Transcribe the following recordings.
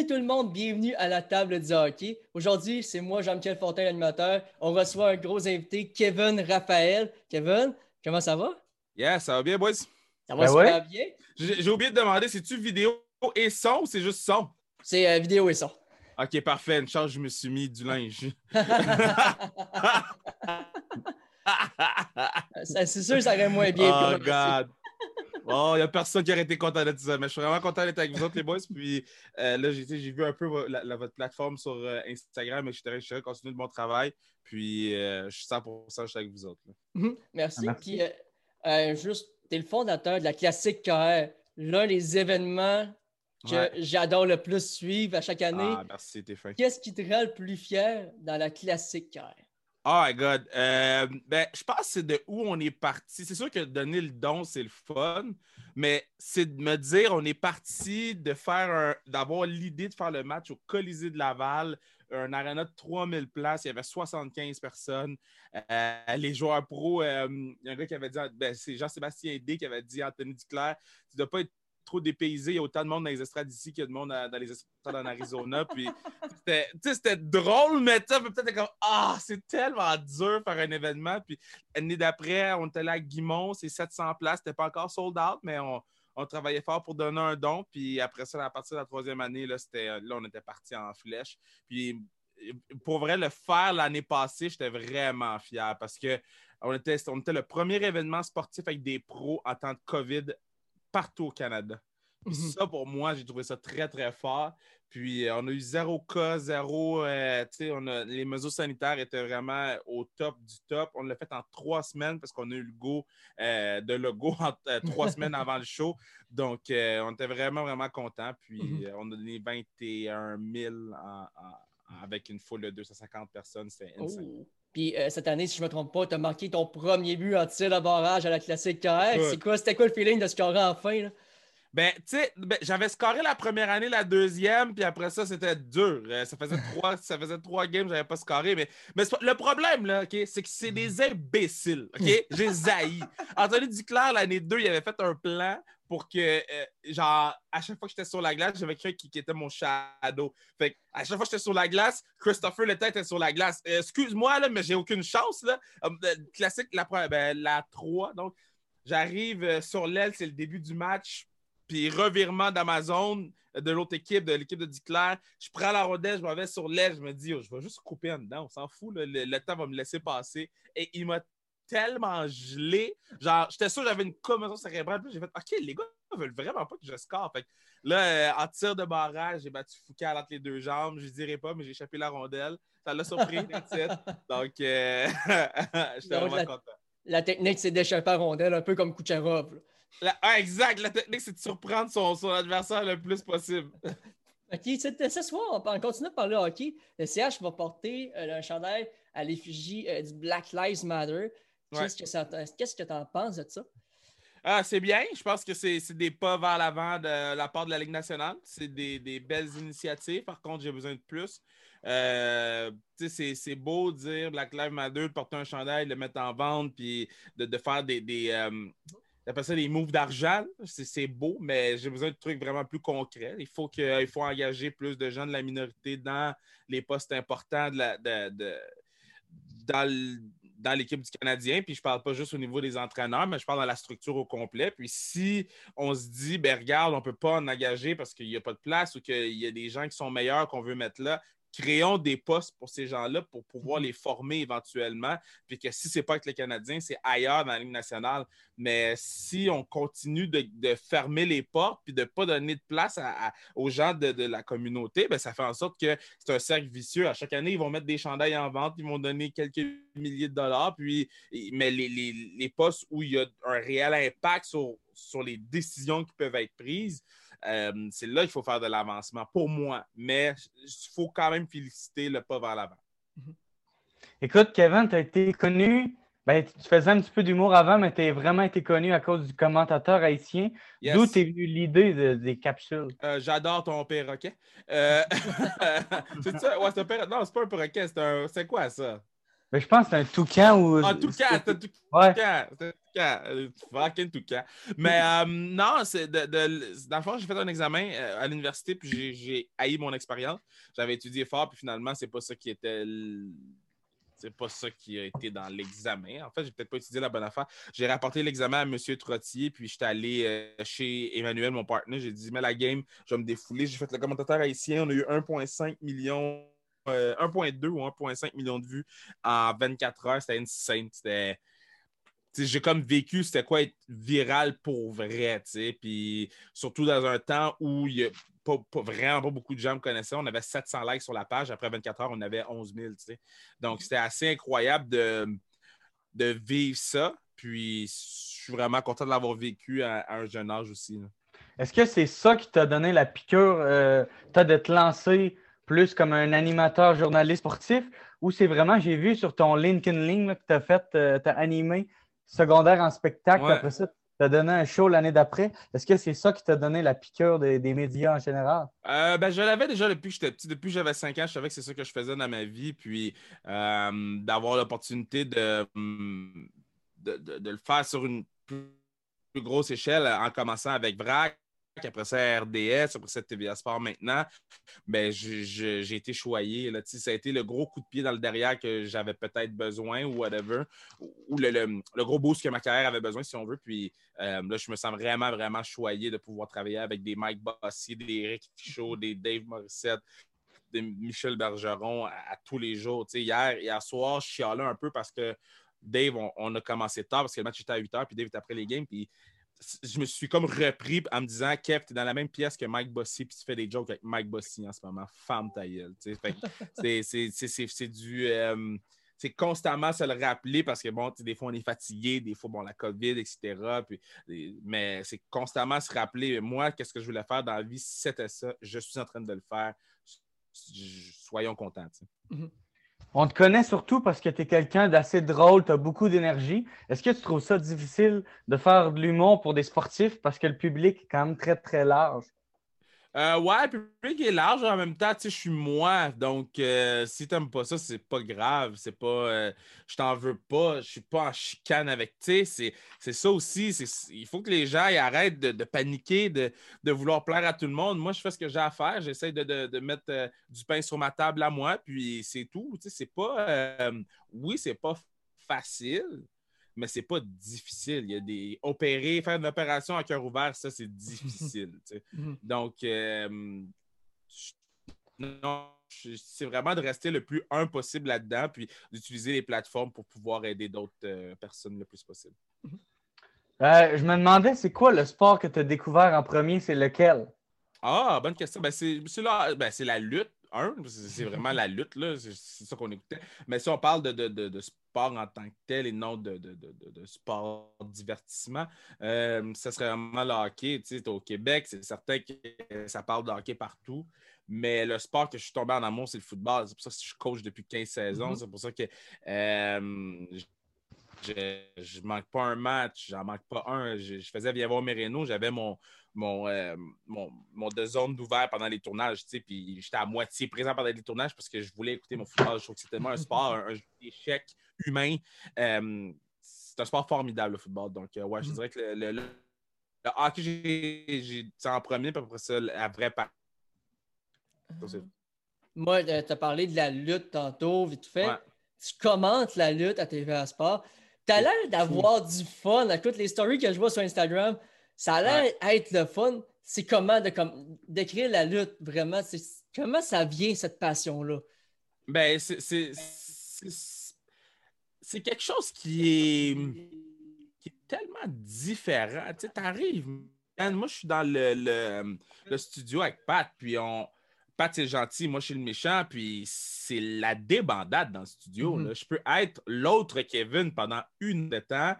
Bienvenue tout le monde, bienvenue à la table du hockey. Aujourd'hui, c'est moi, Jean-Michel Fontaine, l'animateur. On reçoit un gros invité, Kevin Raphaël. Kevin, comment ça va? Yeah, ça va bien, boys? Ça va Ben super ouais. bien. J'ai oublié de demander, c'est-tu vidéo et son ou c'est juste son? C'est euh, vidéo et son. Ok, parfait. Une chance, je me suis mis du linge. C'est sûr, ça aurait moins bien. oh. God. Oh, il n'y a personne qui aurait été content d'être ça. Mais je suis vraiment content d'être avec vous autres, les boys. Puis euh, là, j'ai j'ai vu un peu la- la- votre plateforme sur euh, Instagram et je suis je continuer de mon travail. Puis euh, je suis 100% je suis avec vous autres. là. Mhm, Merci. Merci. Puis, euh, euh, juste, tu es le fondateur de la Classique KR, l'un des événements que Ouais. j'adore le plus suivre à chaque année. Ah, merci, t'es fin. Qu'est-ce qui te rend le plus fier dans la Classique KR? Oh my God. Euh, ben, je pense que c'est de où on est parti. C'est sûr que donner le don, c'est le fun, mais c'est de me dire, on est parti de faire d'avoir l'idée de faire le match au Colisée de Laval, un aréna de 3000 places. Il y avait 75 personnes. Euh, les joueurs pros, euh, il y a un gars qui avait dit, ben, c'est Jean-Sébastien D qui avait dit, Anthony Duclair, tu ne dois pas être trop dépaysé. Il y a autant de monde dans les estrades ici qu'il y a de monde dans, dans les estrades en Arizona. Puis c'était, drôle, mais peut-être comme Ah, c'est tellement dur faire un événement. Puis l'année d'après, on était là à Guimont, c'est 700 places. C'était pas encore sold out, mais on, on travaillait fort pour donner un don. Puis après ça, à partir de la troisième année, là, là on était parti en flèche. Puis pour vrai, le faire l'année passée, j'étais vraiment fier parce que on était, on était le premier événement sportif avec des pros en temps de COVID partout au Canada. Puis Mhm. ça, pour moi, j'ai trouvé ça très, très fort. Puis euh, on a eu zéro cas, zéro. euh, tu sais, on a- les mesures sanitaires étaient vraiment au top du top. On l'a fait en trois semaines parce qu'on a eu le go euh, de logo en euh, trois semaines avant le show. Donc, on était vraiment, vraiment contents. Puis Mhm. on a donné 21 000 en- en- avec une foule de 250 personnes. C'était insane. Oh. Puis euh, cette année, si je ne me trompe pas, tu as marqué ton premier but en tir de barrage à la Classique KR. C'est quoi, c'était quoi le feeling de scorer enfin? Là? Ben, tu sais, ben, j'avais scoré la première année, la deuxième, puis après ça, c'était dur. Euh, ça, faisait trois, ça faisait trois games, j'avais pas scoré. Mais, mais le problème, là, OK, c'est que c'est des imbéciles. OK? J'ai zaï. Anthony Duclair, l'année 2, il avait fait un plan pour que, euh, genre, à chaque fois que j'étais sur la glace, j'avais quelqu'un qui, qui était mon shadow. Fait que à chaque fois que j'étais sur la glace, Christopher Lettet était sur la glace. Euh, Excuse-moi, là, mais j'ai aucune chance, là. Euh, classique, la, ben, la 3, donc, j'arrive sur l'aile, c'est le début du match puis revirement d'Amazon euh, de l'autre équipe, de l'équipe de Duclair. Je prends la rondelle, je m'en vais sur l'aile, je me dis, oh, je vais juste couper en dedans, on s'en fout, là, le, le temps va me laisser passer. Et il m'a tellement gelé. Genre, j'étais sûr que j'avais une commotion cérébrale. Puis j'ai fait, OK, les gars veulent vraiment pas que je score. Fait que là, euh, en tir de barrage, j'ai battu Foucault entre les deux jambes. Je dirais pas, mais j'ai échappé la rondelle. Ça l'a surpris. Donc, euh, j'étais vraiment la- content. La technique, c'est d'échapper à rondelle, un peu comme Kucherov. La- ah, exact. La technique, c'est de surprendre son, son adversaire le plus possible. OK, ce soir, on, on continue de parler hockey. Le CH va porter euh, un chandail à l'effigie euh, du Black Lives Matter. Qu'est-ce que tu en penses de ça? Ah, c'est bien. Je pense que c'est des pas vers l'avant de la part de la Ligue nationale. C'est des, des belles initiatives. Par contre, j'ai besoin de plus. Euh, tu sais, c'est- c'est beau de dire Black Lives Matter, de porter un chandail, de le mettre en vente, puis de, de faire des. des euh, j'appelle ça des moves d'argent. C'est beau, mais j'ai besoin de trucs vraiment plus concrets. Il faut, que, il faut engager plus de gens de la minorité dans les postes importants de la, de- de- dans l'équipe du Canadien. Puis je parle pas juste au niveau des entraîneurs, mais je parle dans la structure au complet. Puis si on se dit, ben regarde, on ne peut pas en engager parce qu'il n'y a pas de place ou qu'il y a des gens qui sont meilleurs qu'on veut mettre là, créons des postes pour ces gens-là pour pouvoir les former éventuellement. Puis que si ce n'est pas avec les Canadiens, c'est ailleurs dans la Ligue nationale. Mais si on continue de, de fermer les portes puis de ne pas donner de place à- à- aux gens de, de la communauté, ben, ça fait en sorte que c'est un cercle vicieux. À chaque année, ils vont mettre des chandails en vente, ils vont donner quelques milliers de dollars. Puis, mais les, les- les postes où il y a un réel impact sur, sur les décisions qui peuvent être prises, euh, c'est là qu'il faut faire de l'avancement pour moi. Mais il faut quand même féliciter le pas vers l'avant. Écoute, Kevin, tu as été connu. Ben, tu faisais un petit peu d'humour avant, mais tu as vraiment été connu à cause du commentateur haïtien. Yes. D'où t'es venu l'idée de- des capsules? Euh, J'adore ton perroquet. Euh, c'est ça? Ouais, c'est un perroquet. Non, c'est pas un perroquet, c'est un. C'est quoi ça? Mais je pense que c'est un toucan ou. En tout cas, c'est un toucan. Ouais. C'est un toucan. Fucking toucan. Mais euh, non, c'est de, de- dans le fond, j'ai fait un examen euh, à l'université, puis j'ai- j'ai haï mon expérience. J'avais étudié fort, puis finalement, c'est pas ça qui était. l- C'est pas ça qui a été dans l'examen. En fait, j'ai peut-être pas étudié la bonne affaire. J'ai rapporté l'examen à M. Trottier, puis j'étais allé euh, chez Emmanuel, mon partenaire. J'ai dit, mets la game, je vais me défouler. J'ai fait le commentateur haïtien. On a eu 1,5 million, euh, 1,2 ou 1,5 million de vues en 24 heures. C'était insane. C'était. J'ai comme vécu c'était quoi être viral pour vrai, tu sais. Puis surtout dans un temps où il y a pas, pas- vraiment pas beaucoup de gens me connaissaient. On avait 700 likes sur la page. Après 24 heures, on avait 11 000, tu sais. Donc, c'était assez incroyable de, de vivre ça. Puis, je suis vraiment content de l'avoir vécu à, à un jeune âge aussi. là. Est-ce que c'est ça qui t'a donné la piqûre, euh, t'as de te lancer plus comme un animateur journaliste sportif ou c'est vraiment, j'ai vu sur ton LinkedIn Link là, que tu as fait, euh, t'as animé secondaire en spectacle, Ouais. après ça, tu as donné un show l'année d'après. Est-ce que c'est ça qui t'a donné la piqûre des, des médias en général? Euh, ben, je l'avais déjà depuis que j'étais petit. Depuis que j'avais 5 ans, je savais que c'est ça que je faisais dans ma vie. Puis euh, d'avoir l'opportunité de, hum, de, de- de le faire sur une plus, plus grosse échelle en commençant avec VRAC, après ça RDS, après ça TVA Sport maintenant, ben, j'ai été choyé. Là, ça a été le gros coup de pied dans le derrière que j'avais peut-être besoin ou whatever, ou le, gros boost que ma carrière avait besoin, si on veut. Puis euh, là, je me sens vraiment, vraiment choyé de pouvoir travailler avec des Mike Bossy, des Eric Fichot, des Dave Morissette, des Michel Bergeron à, tous les jours. Hier, hier soir, je chialais un peu parce que Dave, on, on a commencé tard parce que le match était à 8 h, puis Dave était après les games. Puis je me suis comme repris en me disant Kev, tu es dans la même pièce que Mike Bossy, puis tu fais des jokes avec Mike Bossy en ce moment. Femme ta gueule. C'est- du. euh, c'est constamment se le rappeler parce que, bon, des fois, on est fatigué, des fois, bon, la COVID, etc. Puis, mais c'est constamment se rappeler, moi, qu'est-ce que je voulais faire dans la vie, si c'était ça, je suis en train de le faire. Soyons contents. sais. On te connaît surtout parce que tu es quelqu'un d'assez drôle, tu as beaucoup d'énergie. Est-ce que tu trouves ça difficile de faire de l'humour pour des sportifs parce que le public est quand même très, très large? Euh, ouais, le public est large en même temps, tu sais, je suis moi. Donc, euh, si t'aimes pas ça, c'est pas grave. C'est pas. euh, je t'en veux pas. Je suis pas en chicane avec. Tu sais, c'est- ça aussi. Il faut que les gens arrêtent de, paniquer, de, vouloir plaire à tout le monde. Moi, je fais ce que j'ai à faire. J'essaie de, de- de mettre euh, du pain sur ma table à moi, puis c'est tout. Tu sais, c'est pas. euh, oui, c'est pas facile. Mais c'est pas difficile. Il y a des. Opérer, faire une opération à cœur ouvert, ça, c'est difficile. tu sais. Mhm. Donc, euh, non, c'est vraiment de rester le plus un possible là-dedans, puis d'utiliser les plateformes pour pouvoir aider d'autres euh, personnes le plus possible. Euh, je me demandais, c'est quoi le sport que tu as découvert en premier? C'est lequel? Ah, bonne question. Ben, c'est c'est la, ben, c'est la lutte, C'est vraiment la lutte, là. C'est ça qu'on écoutait. Mais si on parle de, de- de- de sport en tant que tel et non de, de- de- de- de sport divertissement, euh, ça serait vraiment le hockey. Tu sais, au Québec, c'est certain que ça parle de hockey partout. Mais le sport que je suis tombé en amour, c'est le football. C'est pour ça que je coach depuis 15-16 ans. Mhm. C'est pour ça que euh, je, je manque pas un match, j'en manque pas un. Je, je faisais bien voir Mereno, j'avais mon, mon, euh, mon, mon deux zones d'ouvert pendant les tournages, tu sais, puis j'étais à moitié présent pendant les tournages parce que je voulais écouter mon football. Je trouve que c'est tellement un sport, un, un jeu d'échecs humain. Euh, c'est un sport formidable, le football. Donc, euh, ouais, je Mhm. dirais que le, le, le- le hockey, j'ai- en premier, puis après ça, la vraie part. C'est- Moi, tu as parlé de la lutte tantôt, vite fait. Ouais. Tu commentes la lutte à TVA Sport. Tu as l'air d'avoir du fun. Écoute, les stories que je vois sur Instagram, ça a l'air être le fun. C'est comment de comme, d'écrire la lutte, vraiment. C'est- Comment ça vient, cette passion-là? Ben, c'est- c'est c'est- quelque chose qui est, qui est tellement différent. Tu sais, t'arrives, moi, je suis dans le, le- le studio avec Pat, puis on... Pat, c'est gentil, moi, je suis le méchant, puis c'est la débandade dans le studio. Mhm. là. Je peux être l'autre Kevin pendant une de temps,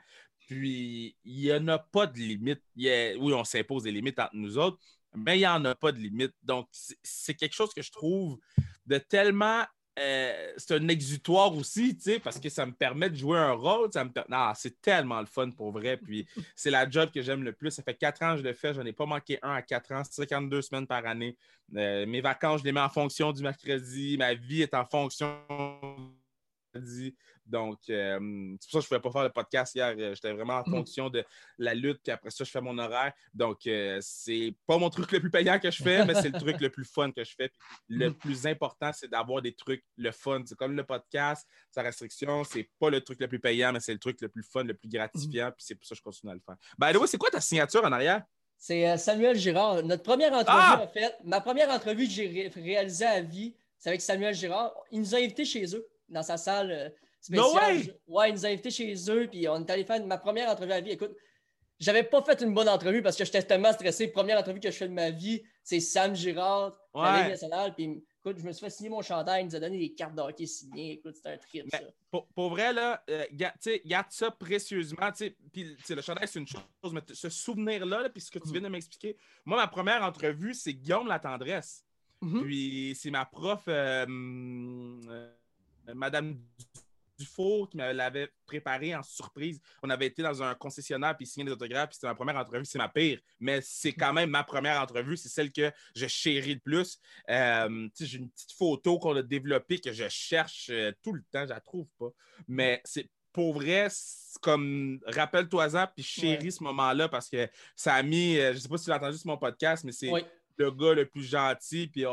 puis il n'y en a pas de limite. Il y a- Oui, on s'impose des limites entre nous autres, mais il n'y en a pas de limite. Donc, c'est- quelque chose que je trouve de tellement. euh, c'est un exutoire aussi, tu sais, parce que ça me permet de jouer un rôle. Ça me per- Non, c'est tellement le fun pour vrai. Puis c'est la job que j'aime le plus. Ça fait quatre ans que je le fais. Je n'en ai pas manqué un à quatre ans. 52 semaines par année. Euh, mes vacances, je les mets en fonction du mercredi. Ma vie est en fonction dit. Donc, euh, c'est pour ça que je ne pouvais pas faire le podcast hier. Euh, j'étais vraiment en fonction de la lutte, puis après ça, je fais mon horaire. Donc, euh, c'est pas mon truc le plus payant que je fais, mais c'est le truc le plus fun que je fais. le plus important, c'est d'avoir des trucs le fun. C'est comme le podcast, sa restriction, c'est pas le truc le plus payant, mais c'est le truc le plus fun, le plus gratifiant, puis c'est pour ça que je continue à le faire. Ben, c'est quoi ta signature en arrière? C'est Samuel Girard. Notre première entrevue, ah! en fait, ma première entrevue que j'ai réalisée à vie, c'est avec Samuel Girard. Il nous a invités chez eux, dans sa salle No way! Ouais, ils nous ont invités chez eux, puis on est allé faire ma première entrevue à vie. Écoute, j'avais pas fait une bonne entrevue parce que j'étais tellement stressé. Première entrevue que je fais de ma vie, c'est Sam Girard, ouais. la Ligue nationale. Puis écoute, je me suis fait signer mon chandail, il nous a donné des cartes d'hockey signées. Écoute, c'était un trip, ça. Pour, vrai, là, euh, garde ça précieusement. Puis le chandail, c'est une chose, mais ce souvenir-là, puis ce que tu mm. viens de m'expliquer, moi, ma première entrevue, c'est Guillaume La Tendresse. Mm-hmm. Puis c'est ma prof, euh, euh, Madame Dufour qui l'avait préparé en surprise. On avait été dans un concessionnaire puis signé des autographes, puis c'était ma première entrevue. C'est ma pire, mais c'est quand même ma première entrevue. C'est celle que je chéris le plus. Euh, j'ai une petite photo qu'on a développée que je cherche euh, tout le temps. Je la trouve pas. Mais c'est pour vrai, comme rappelle-toi-en, puis chéris ce moment-là parce que ça a mis, euh, je sais pas si tu l'as entendu sur mon podcast, mais c'est le gars le plus gentil. Puis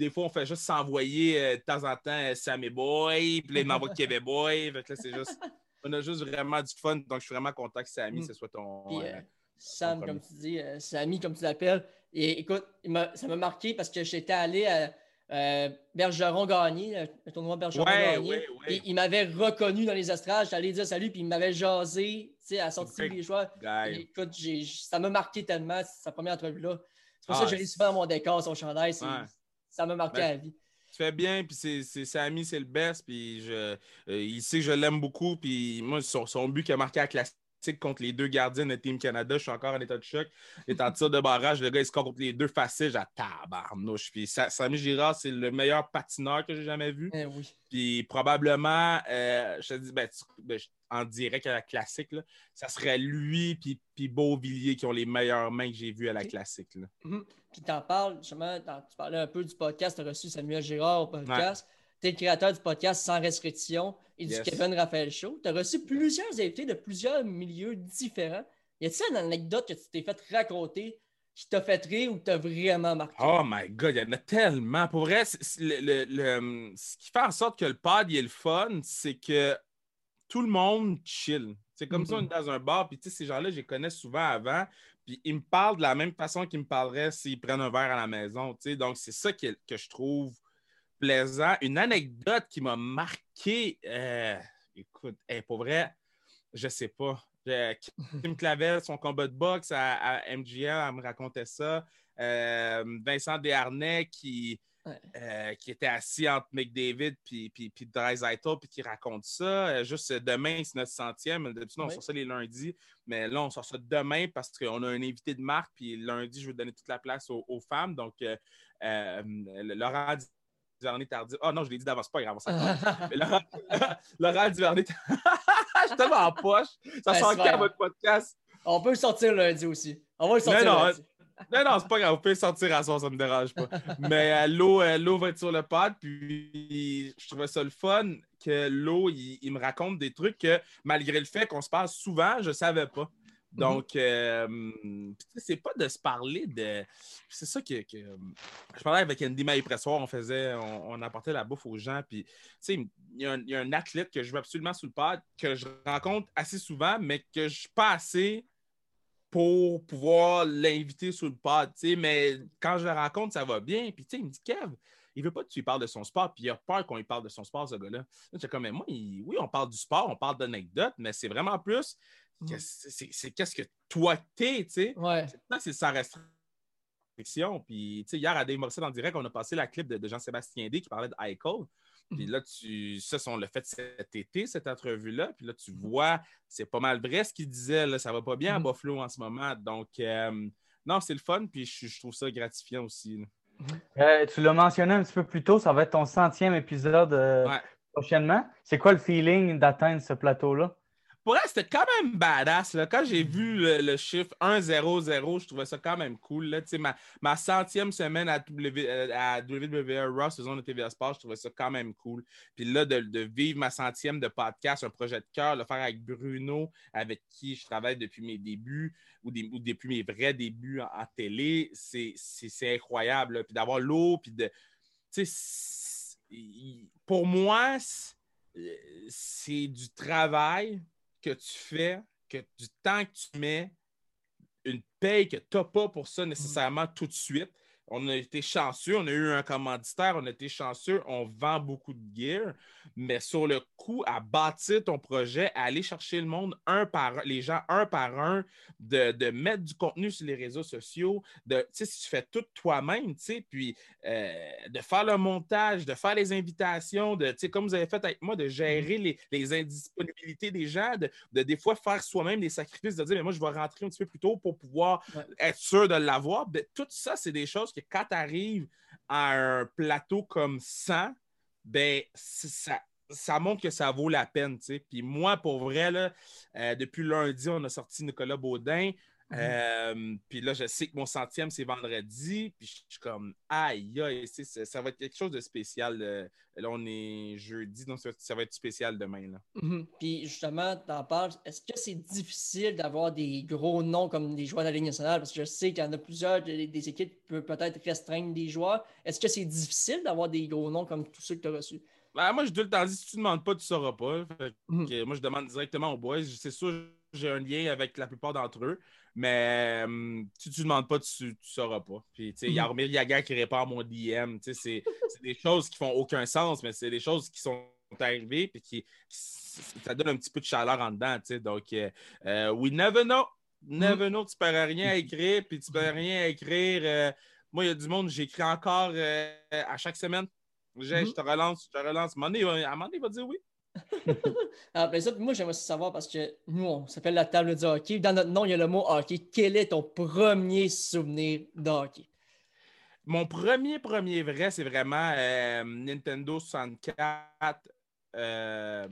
des fois, on fait juste s'envoyer euh, de temps en temps euh, Sammy Boy, puis là, il m'envoie Kevin Boy. Fait là, c'est juste. On a juste vraiment du fun. Donc, je suis vraiment content que Sammy, mm. ce soit ton. Euh, Sam, comme tu dis, Sammy, comme tu l'appelles. Et écoute, ça m'a marqué parce que j'étais allé à Bergeron gagné, le tournoi Bergeron gagné. Et il m'avait reconnu dans les estrades. J'étais allé dire salut, puis il m'avait jasé, tu sais, à sortir des choix. écoute, ça m'a marqué tellement, sa première entrevue-là. C'est pour ça que ah, j'ai souvent dans mon décor, son chandail. Ça m'a marqué la vie. Tu fais bien, puis c'est Samy, c'est le best, puis je, euh, il sait que je l'aime beaucoup, puis moi, son, son but qui a marqué à classique contre les deux gardiens de Team Canada, je suis encore en état de choc. Est en tir de barrage, le gars, il score contre les deux faciles, j'ai tabarnouche. Puis Samy Girard, c'est le meilleur patineur que j'ai jamais vu. Eh oui. Puis probablement, euh, je te dis, ben, ben en direct à la classique, là, ça serait lui puis, puis Beauvillier qui ont les meilleures mains que j'ai vues à la classique. Là. Mm-hmm. Puis t'en parles, justement, tu parlais un peu du podcast, tu as reçu Samuel Girard au podcast. Tu es le créateur du podcast Sans restriction et du Kevin Raphaël Show. Tu as reçu plusieurs invités de plusieurs milieux différents. Y a-t-il une anecdote que tu t'es fait raconter qui t'a fait rire ou t'a vraiment marqué? Oh my God, il y en a tellement. Pour vrai, le, ce qui fait en sorte que le pod est le fun, c'est que tout le monde chill. C'est comme ça, on est mm-hmm. dans un bar, puis ces gens-là, je les connais souvent avant, puis ils me parlent de la même façon qu'ils me parleraient s'ils prennent un verre à la maison. Donc, c'est ça que, je trouve plaisant. Une anecdote qui m'a marqué, euh, écoute, pour vrai, je sais pas. Kim Clavel, son combat de boxe à, à MGL, elle me racontait ça. Euh, Vincent Desharnais qui, euh, qui était assis entre McDavid puis, puis, puis puis qui raconte ça. Euh, juste demain, c'est notre centième. D'habitude, on sort ça les lundis, mais là, on sort ça demain parce qu'on a un invité de marque, puis lundi, je vais donner toute la place aux, femmes. Donc, euh, Laurent Duvernay Tardif. Ah oh, non, je l'ai dit d'avance, c'est pas grave. Laurent, Laurent Duvernay Je suis tellement en poche. Ça sent à votre podcast? On peut le sortir lundi aussi. On va le sortir lundi. Non, non, c'est pas grave. Vous pouvez sortir à soir, ça me dérange pas. Mais euh, l'eau, euh, l'eau va être sur le pad, puis je trouvais ça le fun que l'eau, il, me raconte des trucs que, malgré le fait qu'on se parle souvent, je savais pas. Donc, euh, c'est pas de se parler de. C'est ça que, Je parlais avec Andy Maïpressoir, on faisait. On, apportait la bouffe aux gens. Puis, tu sais, il y, a un athlète que je veux absolument sous le pad, que je rencontre assez souvent, mais que je suis pas assez pour pouvoir l'inviter sur le pod, mais quand je le rencontre, ça va bien. Puis, tu sais, il me dit, Kev, il veut pas que tu lui parles de son sport, puis il a peur qu'on lui parle de son sport, ce gars-là. J'ai comme, mais moi, oui, on parle du sport, on parle d'anecdotes, mais c'est vraiment plus. C'est qu'est-ce que toi t'es, tu sais? Ouais. C'est sans restriction. Puis, tu sais, hier, à Dave Morissette en direct, on a passé la clip de, Jean-Sébastien D qui parlait de Eichel. Puis là, tu, ça, on l'a fait cet été, cette entrevue-là. Puis là, tu vois, c'est pas mal vrai ce qu'il disait. Là, ça va pas bien à. Buffalo en ce moment. Donc, euh, non, c'est le fun. Puis je, trouve ça gratifiant aussi. Mm-hmm. Euh, tu l'as mentionné un petit peu plus tôt, ça va être ton centième épisode euh, prochainement. C'est quoi le feeling d'atteindre ce plateau-là? Pour c'était quand même badass. Là. Quand j'ai vu le, chiffre 1-0-0, je trouvais ça quand même cool. Là. Ma, ma centième semaine à, w, euh, à WWE Raw, saison de TVA Sport, je trouvais ça quand même cool. Puis là, de, de vivre ma centième de podcast, un projet de cœur, le faire avec Bruno, avec qui je travaille depuis mes débuts ou, depuis mes vrais débuts en, télé, c'est incroyable. Puis d'avoir l'eau, puis de. Pour moi, c'est du travail que tu fais, que du temps que tu mets, une paye que tu n'as pas pour ça nécessairement tout de suite on a été chanceux, on a eu un commanditaire, on a été chanceux, on vend beaucoup de gear, mais sur le coup, à bâtir ton projet, à aller chercher le monde un par les gens un par un, de, mettre du contenu sur les réseaux sociaux, de, si tu fais tout toi-même, puis euh, de faire le montage, de faire les invitations, de, comme vous avez fait avec moi, de gérer mm-hmm. les, indisponibilités des gens, de, des fois faire soi-même des sacrifices, de dire, mais moi, je vais rentrer un petit peu plus tôt pour pouvoir être sûr de l'avoir. Ben, tout ça, c'est des choses que quand tu arrives à un plateau comme 100, ben, ça, ça montre que ça vaut la peine. Puis moi, pour vrai, là, euh, depuis lundi, on a sorti Nicolas Baudin. Mhm. Euh, puis là, je sais que mon centième, c'est vendredi. Puis je suis comme, aïe, aïe, ça, va être quelque chose de spécial. Là, on est jeudi, donc ça, va être spécial demain. Là. Mhm. Puis justement, t'en parles, est-ce que c'est difficile d'avoir des gros noms comme des joueurs de la Ligue nationale? Parce que je sais qu'il y en a plusieurs, des, équipes qui peuvent peut-être restreindre des joueurs. Est-ce que c'est difficile d'avoir des gros noms comme tous ceux que tu as reçus? Ben, moi, je te le temps si tu ne demandes pas, tu ne sauras pas. Mhm. Moi, je demande directement aux boys. C'est sûr, j'ai un lien avec la plupart d'entre eux. Mais euh, si tu ne demandes pas, tu ne sauras pas. Puis, tu sais, il y a Armel Yaga qui à mon DM. Tu sais, c'est des choses qui font aucun sens, mais c'est des choses qui sont arrivées puis qui, ça donne un petit peu de chaleur en dedans. Tu sais. Donc, euh, euh, we never know. Never know. Tu ne perds rien à écrire, puis tu ne perds rien à écrire. moi, il y a du monde, j'écris encore à chaque semaine. Je te relance, je te relance. À un moment donné, il va dire oui. Ah, ben ça, moi, j'aimerais savoir parce que nous, on s'appelle la table du hockey. Dans notre nom, il y a le mot hockey. Quel est ton premier souvenir de hockey? Mon premier, premier vrai, c'est vraiment euh, Nintendo 64, euh,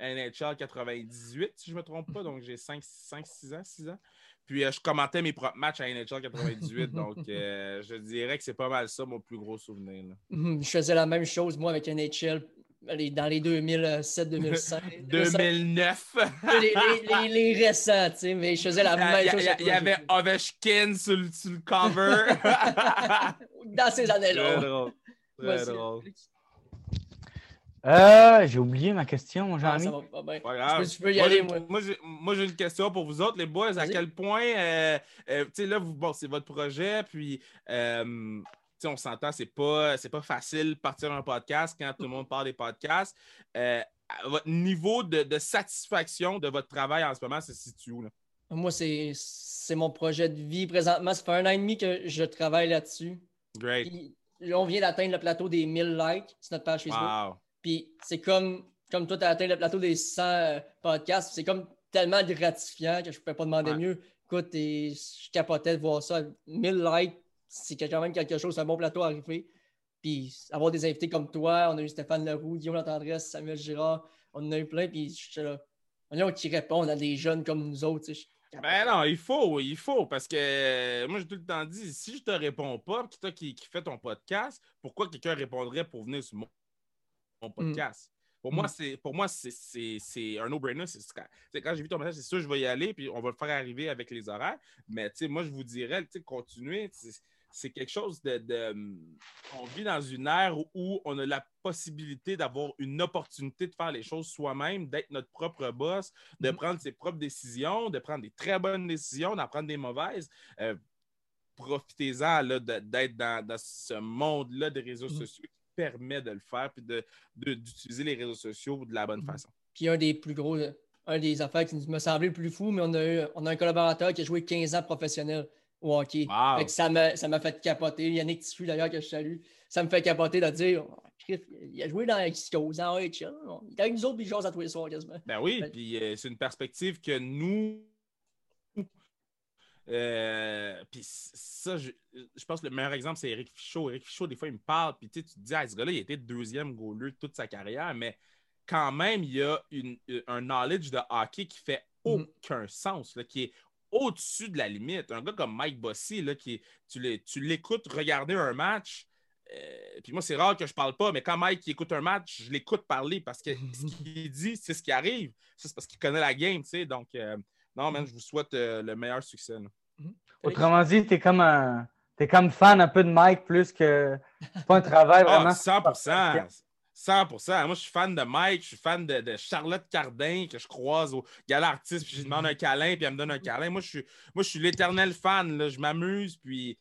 NHL 98, si je ne me trompe pas. Donc, j'ai 5, 5, 6 ans, 6 ans. Puis, euh, je commentais mes propres matchs à NHL 98. donc, je dirais que c'est pas mal ça, mon plus gros souvenir. Mhm, je faisais la même chose, moi, avec NHL dans les 2007-2005. 2009. les, les, récents, tu sais, mais je faisais la même chose. Il y, avait Ovechkin sur le, sur le cover. dans ces années-là. Très drôle. Très drôle. Euh, j'ai oublié ma question, mon Jean-Mi. Ah, pas grave. Je peux, y aller, moi. Moi, j'ai une question pour vous autres, les boys. À quel point, euh, euh, tu sais, là, vous, bon, c'est votre projet, puis euh, on s'entend, c'est pas, pas facile de partir un podcast quand tout le monde parle des podcasts. Euh, votre niveau de, satisfaction de votre travail en ce moment se situe où? Là? Moi, c'est mon projet de vie présentement. Ça fait un an et demi que je travaille là-dessus. Great. là, on vient d'atteindre le plateau des 1000 likes sur notre page Facebook. Puis c'est comme, comme toi, tu as atteint le plateau des 100 euh, podcasts. C'est comme tellement gratifiant que je ne pouvais pas demander mieux. Écoute, je capotais de voir ça. 1000 likes, c'est quand même quelque chose, c'est un bon plateau à arriver. Puis avoir des invités comme toi, on a eu Stéphane Leroux, Guillaume Latendresse, Samuel Girard, on en a eu plein, puis je là. On a qui répondent à des jeunes comme nous autres. Ben non, il faut, il faut, parce que euh, moi, j'ai tout le temps dit, si je te réponds pas, puis toi qui, qui fais ton podcast, pourquoi quelqu'un répondrait pour venir sur mon, mm. podcast? Pour, moi, mm. c'est, pour moi, c'est, un no-brainer. quand j'ai vu ton message, c'est sûr, je vais y aller, puis on va le faire arriver avec les horaires. Mais moi, je vous dirais, continuer c'est quelque chose de, On vit dans une ère où on a la possibilité d'avoir une opportunité de faire les choses soi-même, d'être notre propre boss, de mm-hmm. prendre ses propres décisions, de prendre des très bonnes décisions, d'en prendre des mauvaises. Euh, profitez-en d'être dans, ce monde-là des réseaux mm-hmm. sociaux qui permet de le faire et d'utiliser les réseaux sociaux de la bonne mm-hmm. façon. Puis un des plus gros, un des affaires qui me semblait le plus fou, mais on a, on a un collaborateur qui a joué 15 ans professionnel au hockey. ça m'a fait capoter. Yannick Tissu, d'ailleurs, que je salue. Ça me fait capoter de dire oh, il a joué dans Expos, en Il est avec nous autres, puis il à tous les soirs quasiment. Ben oui, puis euh, c'est une perspective que nous. Euh, puis ça, je, pense que le meilleur exemple, c'est Eric Fichaud. Eric Fichaud, des fois, il me parle, puis tu te dis, ah, ce gars-là, il été deuxième goaler toute sa carrière, mais quand même, il y a une, un knowledge de hockey qui fait Mhm. aucun sens, là, qui est au-dessus de la limite. Un gars comme Mike Bossy, là, qui tu l'é- tu l'écoutes regarder un match. euh, puis moi, c'est rare que je parle pas, mais quand Mike écoute un match, je l'écoute parler parce que ce qu'il dit, c'est ce qui arrive. Ça, c'est parce qu'il connaît la game, tu sais. Donc, euh, non, man, je vous souhaite euh, le meilleur succès. là. Autrement dit, t'es comme un. T'es comme fan un peu de Mike plus que. C'est pas un travail Ah, vraiment. 100%. 100%. Moi, je suis fan de Mike, je suis fan de, de Charlotte Cardin que je croise au gala artiste, puis je lui demande un câlin, puis elle me donne un câlin. Moi, je suis, moi, je suis l'éternel fan. Là. Je m'amuse, puis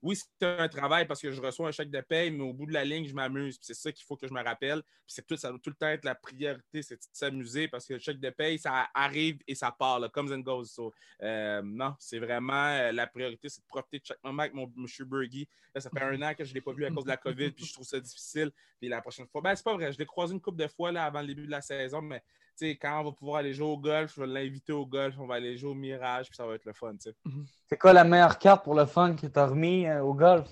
oui, c'est un travail parce que je reçois un chèque de paye, mais au bout de la ligne, je m'amuse. C'est ça qu'il faut que je me rappelle. C'est tout, le temps être la priorité, c'est de s'amuser parce que le chèque de paye, ça arrive et ça part, là, comes and goes. Euh, non, c'est vraiment euh, la priorité, c'est de profiter de chaque moment avec mon monsieur. Là, ça fait un an que je ne l'ai pas vu à cause de la COVID, puis je trouve ça difficile. Puis la prochaine fois, ben, c'est pas vrai, je l'ai croisé une couple de fois avant le début de la saison, mais sais, quand on va pouvoir aller jouer au golf, je vais l'inviter au golf, on va aller jouer au Mirage, puis ça va être le fun, tu sais. C'est quoi la meilleure carte pour le fun que t'as remis euh, au golf?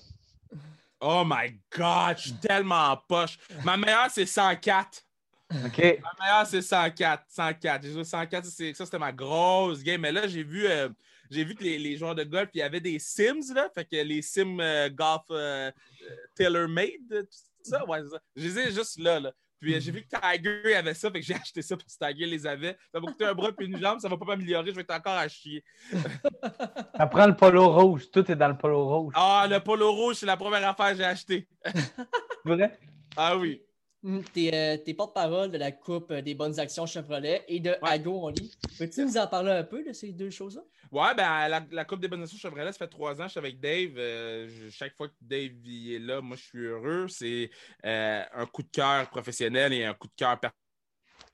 Oh my God, je suis tellement en poche. Ma meilleure, c'est 104. OK. Ma meilleure, c'est 104. 104. J'ai joué 104. Ça, c'était ma grosse game. Mais là, j'ai vu, euh, j'ai vu que les, les joueurs de golf, il y avait des Sims, là. Fait que les Sims euh, golf euh, euh, tailor-made, tout ça. Ouais, ça. Je les ai juste là, là. Puis euh, j'ai vu que Tiger avait ça, fait que j'ai acheté ça parce que Tiger les avait. Ça va coûter un bras puis une jambe, ça va pas m'améliorer, je vais être encore à chier. Ça prend le polo rouge. Tout est dans le polo rouge. Ah, le polo rouge, c'est la première affaire que j'ai acheté. Vrai? Ah oui. Hum, T'es euh, t'es porte-parole de la Coupe euh, des bonnes actions Chevrolet et de Ago en lit. Peux-tu nous en parler un peu de ces deux choses-là? Ouais, ben la, la Coupe des bonnes nations Chevrolet, ça fait trois ans, je suis avec Dave. Euh, je- chaque fois que Dave il est là, moi je suis heureux. C'est euh, un coup de cœur professionnel et un coup de cœur per-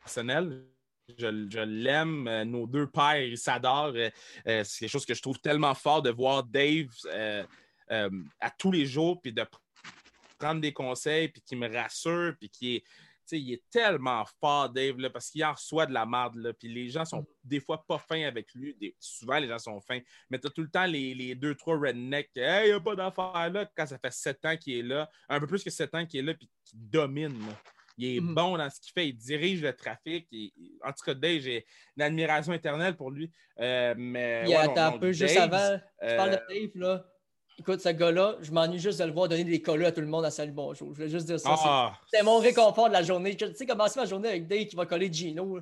personnel. Je, je l'aime. Euh, nos deux pères, ils s'adorent. Euh, euh, c'est quelque chose que je trouve tellement fort de voir Dave euh, euh, à tous les jours, puis de prendre des conseils, puis qui me rassure, puis qui est. il est tellement fort, Dave, là, parce qu'il en reçoit de la merde. Là, puis les gens sont des fois pas fins avec lui. Des- souvent, les gens sont fins. Mais tu as tout le temps les, les deux, trois rednecks. Hey, il n'y a pas d'affaire là. Quand ça fait sept ans qu'il est là, un peu plus que sept ans qu'il est là, puis qu'il domine. là. Il est Mhm. bon dans ce qu'il fait. Il dirige le trafic. Il- il- en tout cas, Dave, j'ai une admiration éternelle pour lui. Euh, mais, ouais, non, non, un peu, juste avant, tu parles euh, de Dave, là. Écoute, ce gars-là, je m'ennuie juste de le voir donner des colleux à tout le monde à Salut Bonjour. Je veux juste dire ça. c'est- Ah, C'est mon réconfort de la journée. Tu sais, commencer ma journée avec Dave qui va coller Gino.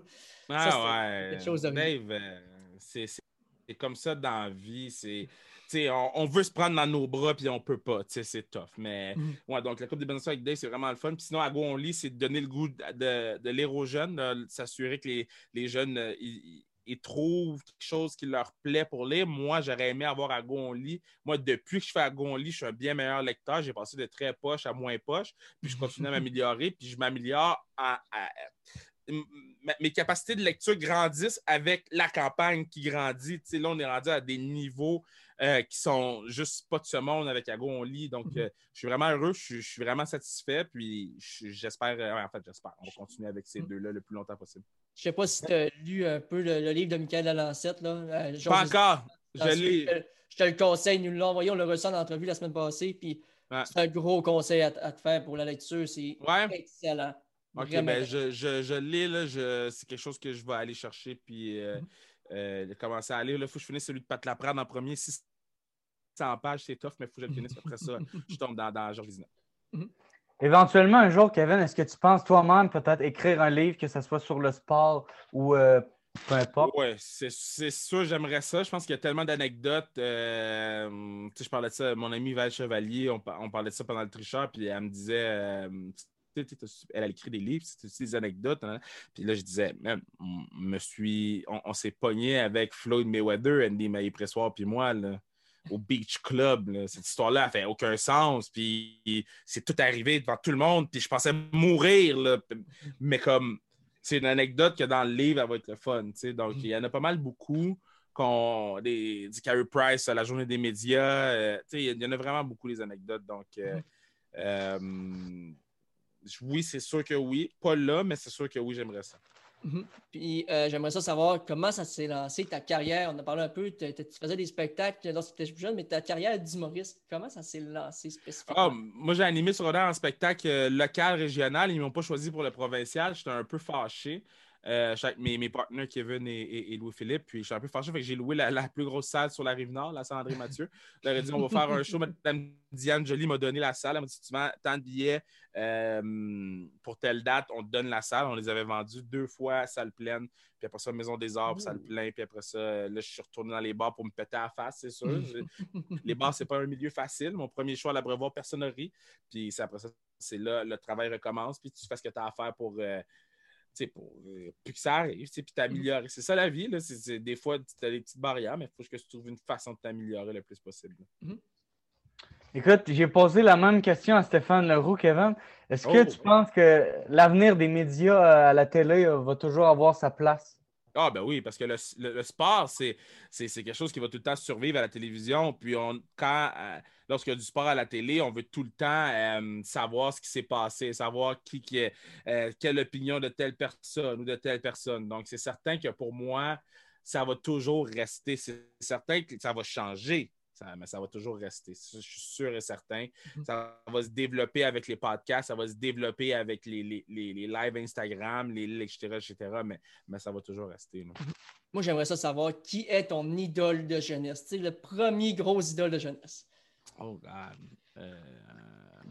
Ah Ça, ouais. quelque chose de Dave, euh, c'est comme ça dans la vie. C'est. On, on veut se prendre dans nos bras puis on peut pas. C'est tough. Mais Mhm. ouais, donc la Coupe des Bonnes avec Dave, c'est vraiment le fun. Puis sinon, à Go On Lit, c'est de donner le goût de, de, de lire aux jeunes, s'assurer que les, les jeunes euh, ils, ils trouvent quelque chose qui leur plaît pour lire. Moi, j'aurais aimé avoir à Go On Lit. Moi, depuis que je fais à Go On Lit, je suis un bien meilleur lecteur. J'ai passé de très poche à moins poche. Puis je continue à m'améliorer. Puis je m'améliore à- mes capacités de lecture grandissent avec la campagne qui grandit. Tu sais, là, on est rendu à des niveaux euh, qui sont juste pas de ce monde avec Ago On lit. Donc, Mhm. euh, je suis vraiment heureux, je suis, vraiment satisfait. Puis, je- j'espère, euh, en fait, j'espère. On va continuer avec ces Mhm. deux-là le plus longtemps possible. Je sais pas si tu as lu un peu le, le livre de Michael Lalancette. Là, euh, Pas encore. Je l'ai. Je, je te le conseille, nous l'avons envoyé, on l'a reçu en entrevue la semaine passée. Puis Ouais. c'est un gros conseil à, à te faire pour la lecture. C'est Ouais. excellent. OK, ben je, je, je l'ai, c'est quelque chose que je vais aller chercher puis euh, Mhm. euh, commencer à lire. Il faut que je finisse celui de Pat Laprade en premier. 600 pages, c'est tough, mais il faut que je le finisse. Après ça, je tombe dans, dans Georges Vizina. Éventuellement, un jour, Kevin, est-ce que tu penses toi-même peut-être écrire un livre, que ce soit sur le sport ou euh, peu importe? Oui, c'est, sûr, j'aimerais ça. Je pense qu'il y a tellement d'anecdotes. euh, tu sais, je parlais de ça, mon ami Val Chevalier, on, par- on parlait de ça pendant le tricheur, puis elle me disait, euh, elle a écrit des livres, c'est aussi des anecdotes. hein. Puis là, je disais, on, me suis, on, s'est pogné avec Floyd Mayweather, Andy Maillé-Pressoir, puis moi, là, au Beach Club. là. Cette histoire-là, elle fait aucun sens. Puis c'est tout arrivé devant tout le monde. Puis je pensais mourir. là. Mais comme c'est une anecdote que dans le livre, elle va être le fun. Donc, il y en a pas mal beaucoup. Qu'on, des, du Carey Price à la journée des médias. euh, il y en a vraiment beaucoup les anecdotes. Donc, euh, euh, oui, c'est sûr que oui. Pas là, mais c'est sûr que oui, j'aimerais ça. Mhm. Puis euh, j'aimerais ça savoir comment ça s'est lancé, ta carrière. On a parlé un peu, tu faisais des spectacles lorsque tu étais plus jeune, mais ta carrière d'humoriste, comment ça s'est lancé spécifiquement? Ah, moi, j'ai animé sur un spectacle euh, local, régional. Ils ne m'ont pas choisi pour le provincial. J'étais un peu fâché. Euh, mes, mes partenaires Kevin et, Louis-Philippe. Puis je suis un peu fâché, fait que j'ai loué la, plus grosse salle sur la rive nord, la salle André-Mathieu. J'aurais dit on va faire un show. Madame Diane Jolie m'a donné la salle. Elle m'a dit tu vends tant de billets euh, pour telle date, on te donne la salle. On les avait vendus deux fois, salle pleine. Puis après ça, Maison des Arts, salle pleine. Puis après ça, là, je suis retourné dans les bars pour me péter à la face, c'est sûr. les bars, c'est pas un milieu facile. Mon premier choix à la brevoir, personne rit. Puis après ça, c'est là, le travail recommence. Puis tu fais ce que tu as à faire pour. Euh, pour euh, plus que ça arrive, puis t'améliorer. C'est ça la vie. Là. des fois, tu as des petites barrières, mais il faut que tu trouves une façon de t'améliorer le plus possible. Mm-hmm. Écoute, j'ai posé la même question à Stéphane Leroux, Kevin. Est-ce que tu oh. penses que l'avenir des médias euh, à la télé euh, va toujours avoir sa place? Ah ben oui, parce que le, sport, c'est quelque chose qui va tout le temps survivre à la télévision. Puis on, quand lorsqu'il y a du sport à la télé, on veut tout le temps euh, savoir ce qui s'est passé, savoir qui, qui est, euh, quelle opinion de telle personne ou de telle personne. Donc, c'est certain que pour moi, ça va toujours rester. C'est certain que ça va changer. Mais ça va toujours rester. Je suis sûr et certain. Mhm. Ça va se développer avec les podcasts, ça va se développer avec les, les, les, lives Instagram, les, etc., etc. Mais, mais ça va toujours rester. Moi, j'aimerais ça savoir qui est ton idole de jeunesse. Le premier gros idole de jeunesse. Oh, God. Euh,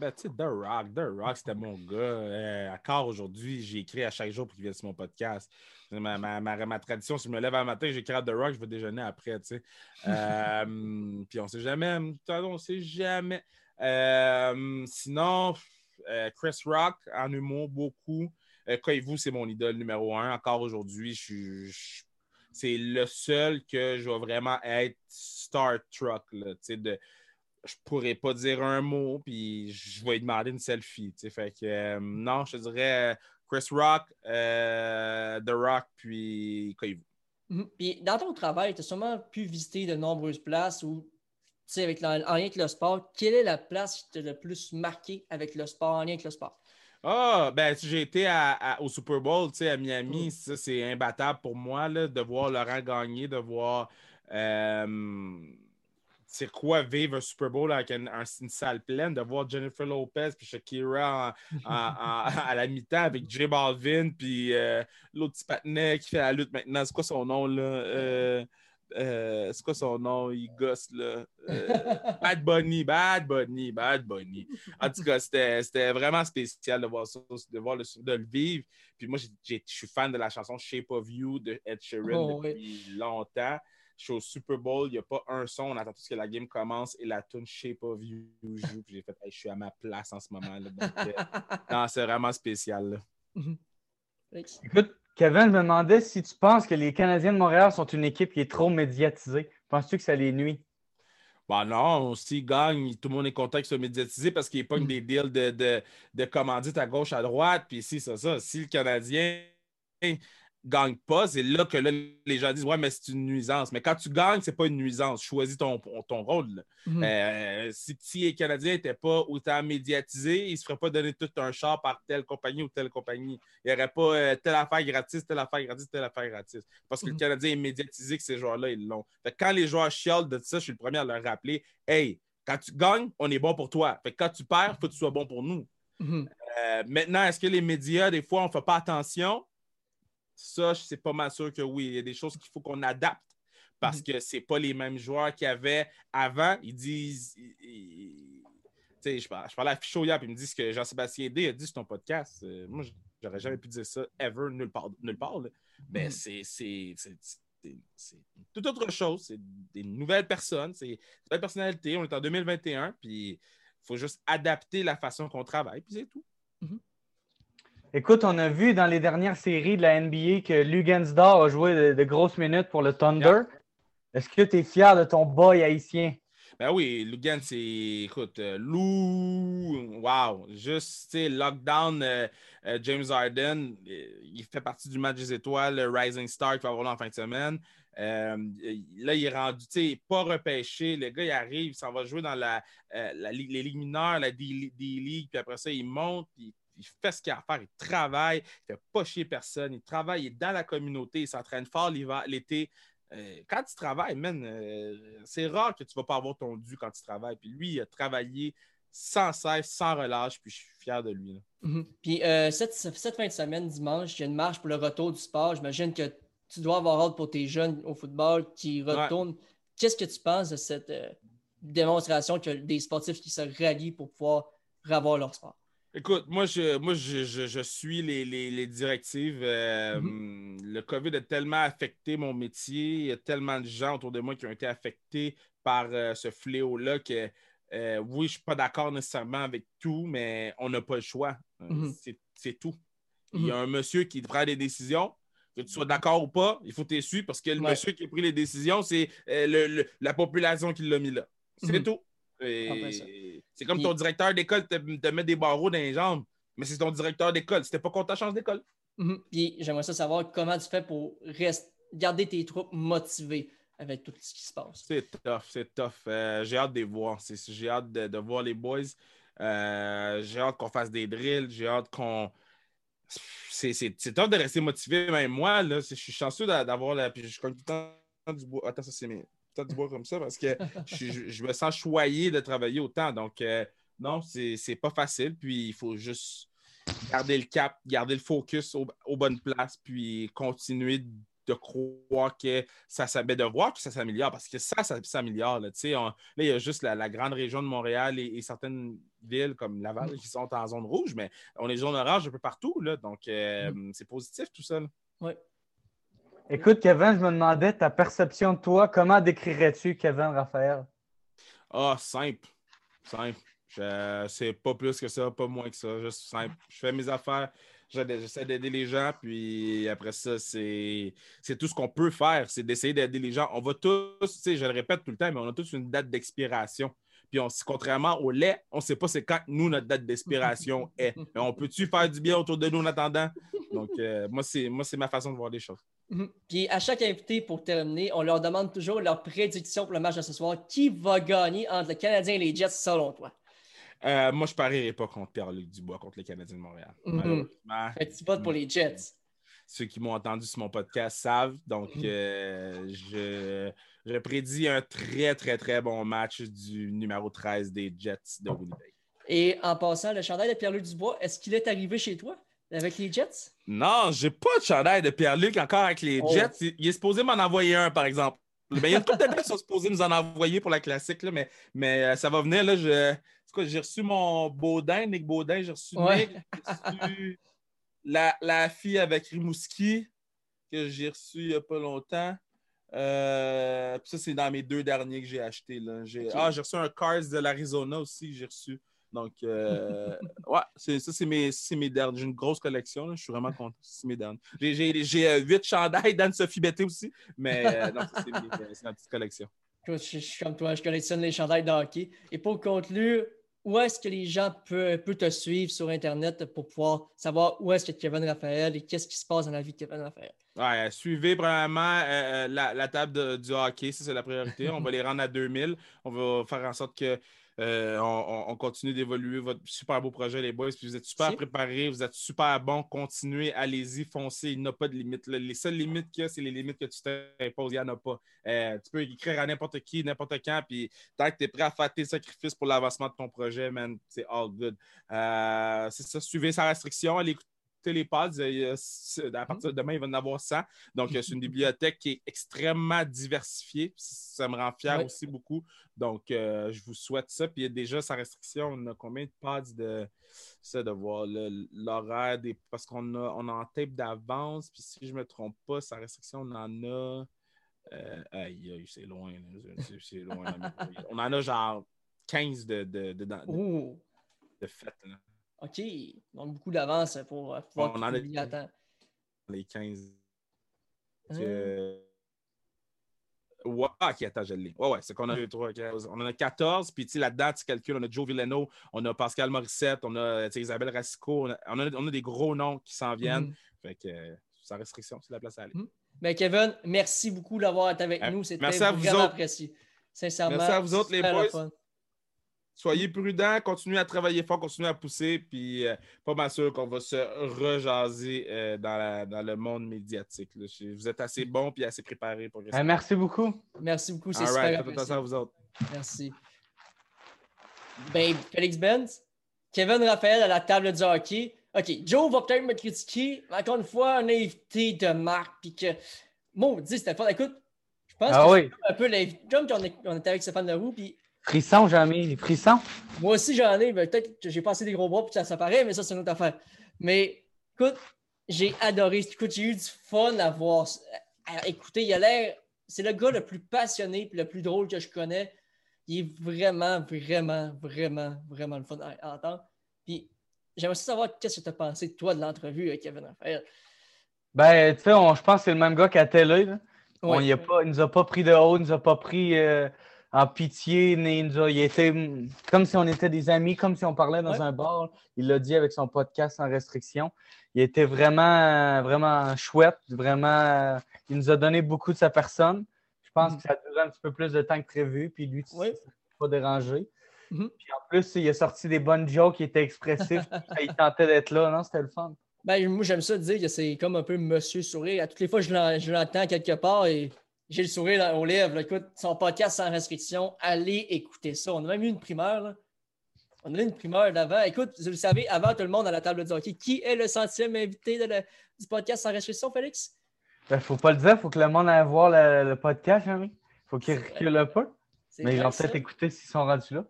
ben, tu sais, The Rock, The Rock, c'était mon gars. Euh, encore aujourd'hui, j'écris à chaque jour pour qu'il vienne sur mon podcast. Ma, ma, ma, tradition, si je me lève un matin, j'écris à The Rock, je vais déjeuner après, tu sais. Euh, puis on sait jamais, on sait jamais. sinon, Chris Rock, en humour, beaucoup. vous c'est mon idole numéro un. Encore aujourd'hui, je c'est le seul que je vais vraiment être Star sais, de je pourrais pas dire un mot, puis je vais lui demander une selfie. Fait que euh, non, je te dirais Chris Rock, euh, The Rock, puis Koivu. Mhm. Puis dans ton travail, tu as sûrement pu visiter de nombreuses places où, tu sais, avec en lien avec le sport, quelle est la place qui t'a le plus marqué avec le sport, en lien avec le sport? Ah, ben, j'ai été au Super Bowl, tu sais, à Miami, mm. ça, c'est imbattable pour moi, là, de voir Laurent gagner, de voir. Euh, c'est quoi vivre un Super Bowl avec une, salle pleine, de voir Jennifer Lopez puis Shakira à la mi-temps avec J Balvin puis euh, l'autre petit patinet qui fait la lutte maintenant. C'est quoi son nom là? Euh, euh, c'est quoi son nom? Il gosse là. Bad Bunny, Bad Bunny, Bad Bunny. En tout cas, c'était vraiment spécial de voir ça, de, voir le, de le vivre. Puis moi, je suis fan de la chanson Shape of You de Ed Sheeran oh, depuis longtemps je suis au Super Bowl, il n'y a pas un son, on attend tout ce que la game commence et la tune Shape of You joue. Puis j'ai fait, je suis à ma place en ce moment. Là, euh, c'est vraiment spécial. Mhm. Écoute, Kevin, je me demandais si tu penses que les Canadiens de Montréal sont une équipe qui est trop médiatisée. Penses-tu que ça les nuit? Ben non, s'ils gagnent, tout le monde est content qu'ils soient médiatisés parce qu'ils pognent mhm. des deals de, de, de commandites à gauche, à droite. Puis si, c'est ça. Si le Canadien gagne pas, c'est là que les gens disent Ouais, mais c'est une nuisance. Mais quand tu gagnes, c'est pas une nuisance. Choisis ton, ton rôle. Mhm. Euh, si les Canadiens n'étaient pas autant médiatisés, ils ne se feraient pas donner tout un char par telle compagnie ou telle compagnie. Il n'y aurait pas euh, telle affaire gratis, telle affaire gratis, telle affaire gratis. Parce que le mhm. Canadien est médiatisé que ces joueurs-là, ils l'ont. Quand les joueurs chialent de ça, je suis le premier à leur rappeler Hey, quand tu gagnes, on est bon pour toi. Fait quand tu perds, il faut que tu sois bon pour nous. Mhm. Euh, maintenant, est-ce que les médias, des fois, on ne fait pas attention? Ça, c'est pas mal sûr que oui. Il y a des choses qu'il faut qu'on adapte parce mhm. que c'est pas les mêmes joueurs qu'il y avait avant. Ils disent. je, parlais à Fichot hier, puis ils me disent que Jean-Sébastien D a dit sur ton podcast. Euh, moi, j'aurais jamais pu dire ça ever, nulle part. Nulle part Mais mhm. c'est c'est toute autre chose. C'est des nouvelles personnes, c'est des nouvelles personnalités. On est en 2021, puis il faut juste adapter la façon qu'on travaille, puis c'est tout. Mhm. Écoute, on a vu dans les dernières séries de la NBA que Lugansdor a joué de, grosses minutes pour le Thunder. Est-ce que tu es fier de ton boy haïtien? Ben oui, Lugan, c'est, écoute, euh, Lou, wow, juste, tu sais, lockdown, euh, euh, James Harden, il fait partie du match des étoiles, le Rising Star qui va avoir là en fin de semaine. là, il est rendu, tu sais, pas repêché. Le gars, il arrive, il s'en va jouer dans la, les ligues mineures, la D-League, puis après ça, il monte, puis il fait ce qu'il a à faire, il travaille, il ne fait pas chier personne, il travaille, il est dans la communauté, il s'entraîne fort l'été. Euh, quand tu travailles, man, euh, c'est rare que tu ne vas pas avoir ton dû quand tu travailles. Puis lui, il a travaillé sans cesse, sans relâche, puis je suis fier de lui. Mhm. Puis euh, cette, fin de semaine, dimanche, il y a une marche pour le retour du sport. J'imagine que tu dois avoir hâte pour tes jeunes au football qui retournent. Qu'est-ce que tu penses de cette démonstration que des sportifs qui se rallient pour pouvoir revoir leur sport? Écoute, moi, je, moi, je, suis les, directives. Euh, mm-hmm. Le COVID a tellement affecté mon métier. Il y a tellement de gens autour de moi qui ont été affectés par euh, ce fléau-là que, euh, oui, je ne suis pas d'accord nécessairement avec tout, mais on n'a pas le choix. Mm-hmm. C'est tout. Il y a mm-hmm. un monsieur qui prend des décisions. Que tu sois d'accord ou pas, il faut t'essuyer parce que le monsieur qui a pris les décisions, c'est la population qui l'a mis là. C'est tout. C'est comme ton directeur d'école te, te, met des barreaux dans les jambes, mais c'est ton directeur d'école. C'était pas contre ta chance d'école. Mhm. Puis j'aimerais ça savoir comment tu fais pour garder tes troupes motivées avec tout ce qui se passe. C'est tough, c'est tough. Euh, j'ai hâte de les voir. J'ai hâte de, voir les boys. Euh, j'ai hâte qu'on fasse des drills. J'ai hâte qu'on. C'est tough de rester motivé. Même moi, là, je suis chanceux d'avoir la. Puis je suis tout le temps du bois. Attends, ça, c'est mes peut-être voir comme ça parce que je, me sens choyé de travailler autant. Donc, euh, non, c'est pas facile. Puis, il faut juste garder le cap, garder le focus aux bonnes places, puis continuer de croire que ça s'améliore, de voir que ça s'améliore, parce que ça, ça s'améliore. Là, là, il y a juste la, grande région de Montréal et, certaines villes comme Laval qui sont en zone rouge, mais on est zone orange un peu partout. Là, donc, euh, mm. c'est positif tout ça. Oui. Écoute, Kevin, je me demandais ta perception de toi. Comment décrirais-tu Kevin Raphaël? Ah, simple. Simple. C'est pas plus que ça, pas moins que ça. Juste simple. Je fais mes affaires, j'essaie d'aider les gens, puis après ça, c'est tout ce qu'on peut faire, c'est d'essayer d'aider les gens. On va tous, tu sais, je le répète tout le temps, mais on a tous une date d'expiration. Puis on, contrairement au lait, on ne sait pas c'est quand nous, notre date d'expiration est. Mais on peut-tu faire du bien autour de nous en attendant? Donc, euh, moi, c'est ma façon de voir les choses. Mhm. Puis à chaque invité, pour terminer, on leur demande toujours leur prédiction pour le match de ce soir. Qui va gagner entre le Canadien et les Jets selon toi? Euh, moi, je ne parierai pas contre Pierre-Luc Dubois, contre les Canadiens de Montréal. Mm tu votes pour les Jets. Ceux qui m'ont entendu sur mon podcast savent. Donc, mhm. euh, je, je, prédis un très, très, très bon match du numéro 13 des Jets de Winnipeg. Et en passant, le chandail de Pierre-Luc Dubois, est-ce qu'il est arrivé chez toi? Avec les Jets? Non, j'ai pas de chandail de Pierre-Luc encore avec les oh. Jets. Il, est supposé m'en envoyer un, par exemple. Ben, il y a tout de qui sont supposés nous en envoyer pour la classique, là, mais, mais euh, ça va venir. Là, je, j'ai reçu mon Baudin, Nick Baudin, j'ai reçu Nick, j'ai reçu la, la, fille avec Rimouski que j'ai reçu il n'y a pas longtemps. Euh, ça, c'est dans mes deux derniers que j'ai achetés. Ah, j'ai reçu un Cars de l'Arizona aussi que j'ai reçu. Donc, euh, ouais, ça, c'est mes, mes derniers. J'ai une grosse collection. Je suis vraiment content. C'est mes derniers. J'ai euh, huit chandails d'Anne-Sophie Betté aussi, mais euh, non, c'est ma petite collection. Je, suis comme toi, je collectionne les chandails de hockey. Et pour conclure, où est-ce que les gens peuvent, te suivre sur Internet pour pouvoir savoir où est-ce que Kevin Raphaël et qu'est-ce qui se passe dans la vie de Kevin Raphaël? Ouais, suivez vraiment la, la, table du hockey, ça c'est la priorité. On va les rendre à 2000. On va faire en sorte que euh, on, continue d'évoluer votre super beau projet, les boys. Puis vous êtes super préparés, vous êtes super bons. Continuez, allez-y, foncez. Il n'y a pas de limite. Les seules limites qu'il y a, c'est les limites que tu t'imposes. Il n'y en a pas. Euh, tu peux écrire à n'importe qui, n'importe quand. Puis tant que tu es prêt à faire tes sacrifices pour l'avancement de ton projet, man, c'est all good. Euh, c'est ça, suivez sa restriction, allez écouter les pods. à partir de demain, il va en avoir 100. Donc, c'est une bibliothèque qui est extrêmement diversifiée. Ça me rend fier aussi beaucoup. Donc, euh, je vous souhaite ça. Puis déjà, sa restriction, on a combien de pods de ça, de voir l'horaire des. Parce qu'on a, on a en tape d'avance. Puis si je ne me trompe pas, sa restriction, on en a. Euh, aïe, aïe, c'est loin. C'est loin. on en a genre 15 de, de, de, de fêtes. OK. Donc, beaucoup d'avance pour euh, pouvoir on en a à Les 15. Ah. Ouais, ok, attends, je l'ai. Ouais, ouais, c'est qu'on a 3, On en a 14, puis là-dedans, tu calcules, on a Joe Villeno, on a Pascal Morissette, on a Isabelle Racicot, on a, on a, des gros noms qui s'en viennent. Mm Fait que, euh, sans restriction, c'est la place à aller. Mm ben, Kevin, merci beaucoup d'avoir été avec nous. C'était vraiment apprécié. Sincèrement. Merci à vous autres, les boys. Soyez prudents, continuez à travailler fort, continuez à pousser, puis euh, pas mal sûr qu'on va se rejaser euh, dans, dans, le monde médiatique. Vous êtes assez bons et assez préparés pour ça. merci beaucoup. Merci beaucoup, c'est super. Right, à vous autres. Merci. Ben, Félix Benz, Kevin Raphaël à la table du hockey. OK, Joe va peut-être me critiquer. Encore une fois, un invité de marque, puis que. Maudit, c'était fort. Écoute, je pense ah que oui. un peu l'invité. Comme on, on était avec Stéphane Leroux, puis. Frisson, j'en ai, frisson? Moi aussi, j'en ai. Ben, peut-être que j'ai passé des gros bras, puis ça s'apparaît, mais ça, c'est une autre affaire. Mais, écoute, j'ai adoré. Écoute, j'ai eu du fun à voir. Écoutez, il a l'air. C'est le gars le plus passionné et le plus drôle que je connais. Il est vraiment, vraiment, vraiment, vraiment le fun à entendre. Puis j'aimerais savoir qu'est-ce que tu as pensé, toi, de l'entrevue avec Kevin Raphaël. Ben, tu sais, je pense que c'est le même gars qu'à télé. Là. On y a pas, il nous a pas pris de haut, il nous a pas pris euh, en pitié, il, était comme si on était des amis, comme si on parlait dans un bar. Il l'a dit avec son podcast sans restriction. Il était vraiment, vraiment chouette, vraiment. Il nous a donné beaucoup de sa personne. Je pense mm. que ça a duré un petit peu plus de temps que prévu, puis lui, ne pas dérangé. Mm-hmm. Puis en plus, il a sorti des bonnes jokes, qui étaient expressifs, il tentait d'être là, non? C'était le fun. Ben, moi, j'aime ça dire que c'est comme un peu Monsieur Sourire. À toutes les fois, je l'entends quelque part et j'ai le sourire aux lèvres. Écoute, son podcast sans restriction, allez écouter ça. On a même eu une primeur. On a eu une primeur d'avant. Écoute, vous le savez, avant tout le monde à la table de hockey, qui est le centième invité du podcast sans restriction, Félix? Il ben, ne faut pas le dire, il faut que le monde aille voir le, podcast, Il faut qu'il recule un peu. Mais ils vont peut-être écouter s'ils sont rendus là.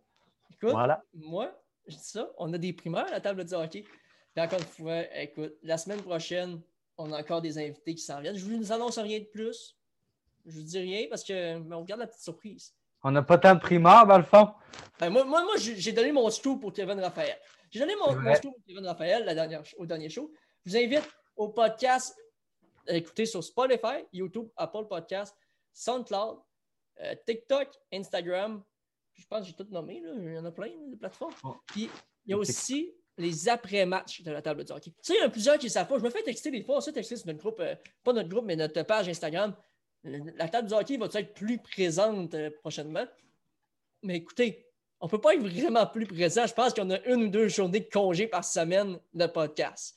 Écoute, voilà. moi, je dis ça, on a des primeurs à la table de hockey. Puis encore une fois, écoute, la semaine prochaine, on a encore des invités qui s'en viennent. Je ne vous annonce rien de plus. Je ne vous dis rien parce que on regarde la petite surprise. On n'a pas tant de primeurs, dans le fond. Ben, moi, moi, moi j'ai donné mon scoop pour Kevin Raphaël. J'ai donné mon, mon scoop pour Kevin Raphaël la dernière, au dernier show. Je vous invite au podcast à écouter sur Spotify, YouTube, Apple Podcast, SoundCloud, euh, TikTok, Instagram, je pense que j'ai tout nommé, là. il y en a plein de plateformes. Oh. Puis il y a aussi les après-matchs de la table de hockey. Tu sais, il y a plusieurs qui ne savent pas. Je me fais texter des fois, aussi texter sur notre groupe, euh, pas notre groupe, mais notre page Instagram. La table du hockey va être plus présente euh, prochainement? Mais écoutez, on ne peut pas être vraiment plus présent. Je pense qu'on a une ou deux journées de congé par semaine de podcast.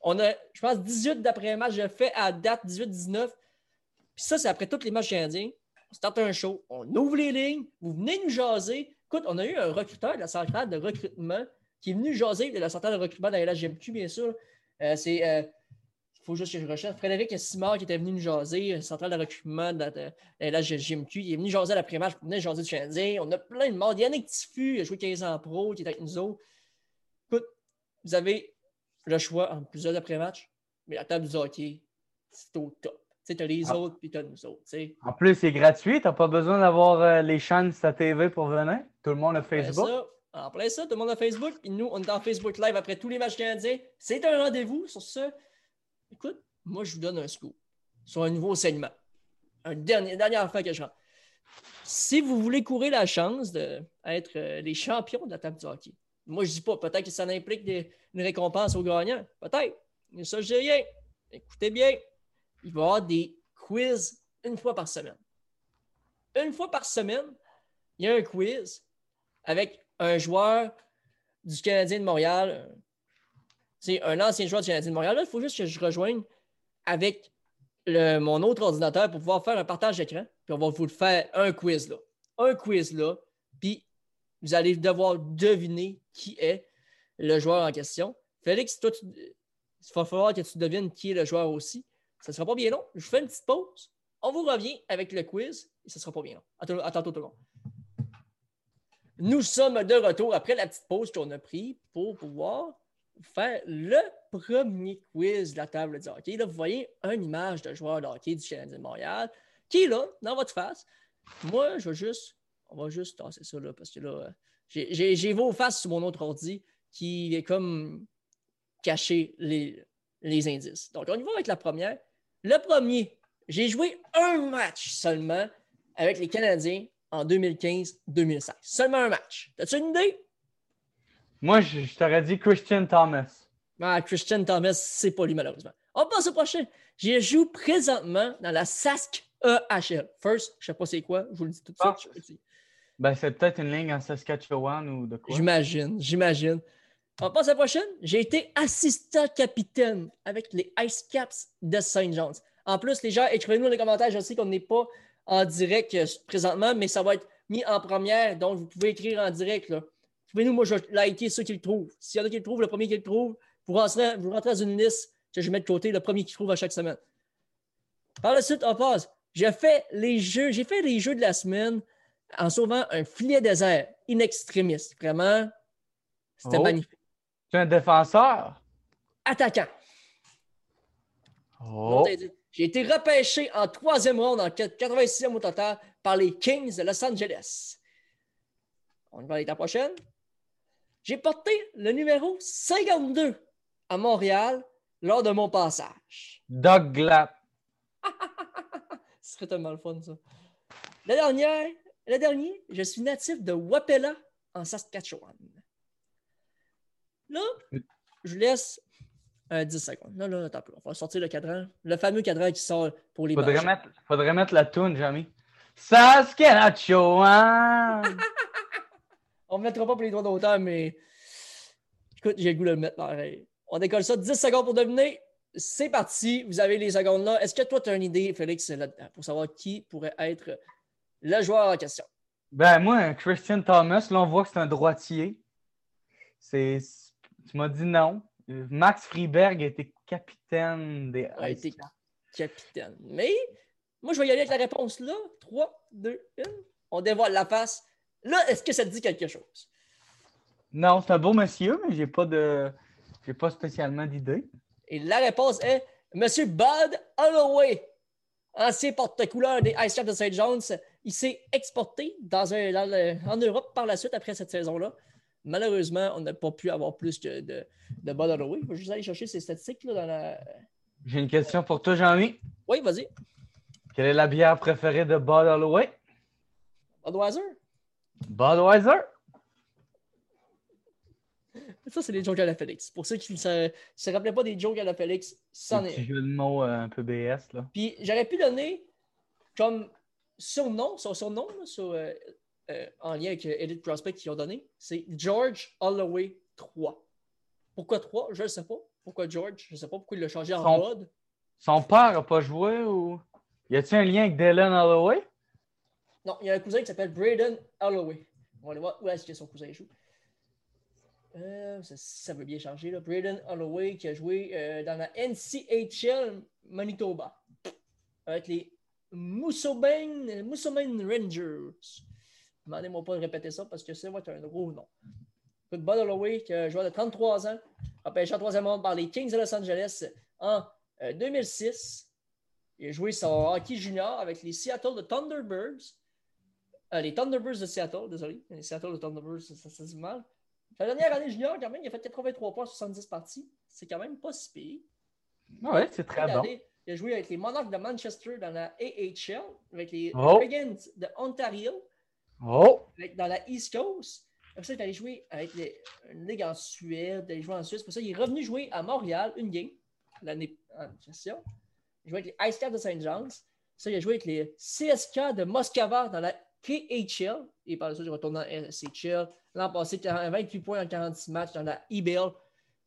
On a, je pense, 18 d'après-match. Je fais à date 18-19. Puis ça, c'est après tous les matchs indiens on start un show, on ouvre les lignes, vous venez nous jaser. Écoute, on a eu un recruteur de la centrale de recrutement qui est venu jaser de la centrale de recrutement dans la LHGMQ, bien sûr. Euh, c'est, euh, faut juste que je recherche, Frédéric Simard qui était venu nous jaser, centrale de recrutement de la LHGMQ. Il est venu jaser l'après-match, il venait jaser du Canadien. On a plein de monde. Yannick Tiffu, il a joué 15 ans pro, qui est avec nous autres. Écoute, vous avez le choix en plusieurs après-matchs, mais la table du hockey, c'est au top. Tu as les ah. autres, puis tu as nous autres. En plus, c'est gratuit. Tu n'as pas besoin d'avoir euh, les chaînes de ta TV pour venir. Tout le monde a Facebook. En plein ça, tout le monde a Facebook. Puis nous, on est en Facebook Live après tous les matchs canadiens. C'est un rendez-vous sur ce. Écoute, moi, je vous donne un scoop sur un nouveau segment. Un dernier, dernière fois que je rentre. Si vous voulez courir la chance d'être euh, les champions de la table du hockey, moi, je ne dis pas, peut-être que ça implique une récompense aux gagnants. Peut-être. Mais ça, je dis rien. Écoutez bien il va y avoir des quiz une fois par semaine. Une fois par semaine, il y a un quiz avec un joueur du Canadien de Montréal. C'est un ancien joueur du Canadien de Montréal. il faut juste que je rejoigne avec mon autre ordinateur pour pouvoir faire un partage d'écran. Puis on va vous faire un quiz là. Un quiz là. Puis vous allez devoir deviner qui est le joueur en question. Félix, il va falloir que tu devines qui est le joueur aussi. Ça ne sera pas bien long. Je fais une petite pause. On vous revient avec le quiz et ça ne sera pas bien long. À, tout le monde. Nous sommes de retour après la petite pause qu'on a prise pour pouvoir faire le premier quiz de la table de hockey. Là, vous voyez une image de joueur de hockey du Canadien de Montréal qui est là, dans votre face. Moi, je vais juste, on va juste tasser ça là parce que là, j'ai vos faces sur mon autre ordi qui est comme caché les, les indices. Donc, on y va avec la première. Le premier, j'ai joué un match seulement avec les Canadiens en 2015-2016. Seulement un match. T'as-tu une idée? Moi, je, t'aurais dit Christian Thomas. Ah, Christian Thomas, c'est pas lui, malheureusement. On passe au prochain. J'ai joué présentement dans la Sask EHL. First, je sais pas c'est quoi, je vous le dis tout de suite. Ben, c'est peut-être une ligne en Saskatchewan ou de quoi. J'imagine, j'imagine. On passe à la prochaine. J'ai été assistant capitaine avec les Ice Caps de St. John's. En plus, les gens, écrivez-nous dans les commentaires. Je sais qu'on n'est pas en direct euh, présentement, mais ça va être mis en première. Donc, vous pouvez écrire en direct. Là. Écrivez-nous, moi, je vais liker ceux qui le trouvent. S'il y en a qui le trouvent, le premier qui le trouve, vous rentrez, vous rentrez dans une liste que je vais mettre de côté, le premier qui trouve à chaque semaine. Par la suite, on passe. J'ai fait les jeux, j'ai fait les jeux de la semaine en sauvant un filet désert in extremis. Vraiment, c'était Oh. magnifique. Tu es un défenseur? Attaquant. Oh. J'ai été repêché en troisième ronde en 86e au total par les Kings de Los Angeles. On va aller à la prochaine. J'ai porté le numéro 52 à Montréal lors de mon passage. Doug Glatt. Ce serait tellement le fun, ça. La dernière, le dernier, je suis natif de Wapella, en Saskatchewan. Là, je vous laisse un 10 secondes. Là, là, attends. On va sortir le cadran. Le fameux cadran qui sort pour les Faudrait mettre, faudrait mettre la toune, Jamie. Saskatchewan! On ne mettra pas pour les droits d'auteur, mais écoute, j'ai le goût de le mettre pareil. On décolle ça 10 secondes pour deviner. C'est parti. Vous avez les secondes là. Est-ce que toi, tu as une idée, Félix, là-dedans, pour savoir qui pourrait être le joueur en question? ben, moi, Christian Thomas, là, on voit que c'est un droitier. C'est... Tu m'as dit non. Max Friberg a été capitaine des A été capitaine. Mais moi, je vais y aller avec la réponse là. 3, 2, 1. On dévoile la face. Là, est-ce que ça te dit quelque chose? Non, c'est un beau monsieur, mais j'ai pas de. J'ai pas spécialement d'idée. Et la réponse est Monsieur Bud Holloway, ancien porte-couleur des Ice Caps de St. John's. Il s'est exporté dans un, dans le- en Europe par la suite après cette saison-là. Malheureusement, on n'a pas pu avoir plus que de, de Bud Holloway. Je vais juste aller chercher ces statistiques là, dans la. J'ai une question pour toi, Jean-Mi. Oui, vas-y. Quelle est la bière préférée de Bud Holloway? Budweiser. Budweiser? Ça, c'est des jokes à la Félix. Pour ceux qui ne se, se rappelaient pas des jokes à la Félix, c'en Un est. petit jeu de mots euh, un peu BS, là. Puis j'aurais pu donner comme surnom, son surnom là, sur, euh, euh, en lien avec Elite Prospect qu'ils ont donné, c'est George Holloway 3. Pourquoi 3? Je ne sais pas. Pourquoi George? Je ne sais pas pourquoi il l'a changé en Son- mode. Son père a pas joué ou? Y a-t-il un lien avec Dylan Holloway? Non, il y a un cousin qui s'appelle Braden Holloway. On va aller voir où est-ce que son cousin joue. Euh, ça, veut bien changer. Là. Braden Holloway qui a joué euh, dans la NCHL Manitoba avec les Moosomin Rangers. Demandez-moi pas de répéter ça parce que être un gros nom. Bud Holloway, qui est un joueur de 33 ans, repêché en troisième monde par les Kings de Los Angeles en euh, 2006. Il a joué son hockey junior avec les Seattle de Thunderbirds. Euh, les Thunderbirds de Seattle, désolé. Les Seattle de Thunderbirds, ça, ça dit mal. Sa dernière année junior, quand même, il a fait 83 points sur 70 parties. C'est quand même pas si pire. Ouais, c'est très bon. Il a joué avec les Monarchs de Manchester dans la AHL, avec les Oh. Dragons de Ontario, Oh! avec- dans la East Coast. Après ça, il est allé jouer avec les- une ligue en Suède, il est allé jouer en Suisse. Pour ça, il est revenu jouer à Montréal, une game, l'année en question. Il a joué avec les Ice Caps de St. John's. Ça, il a joué avec les CSK de Moscova dans la KHL. Et par la suite, il retourne dans SHL. L'an passé, 28 points en 46 matchs dans la EBL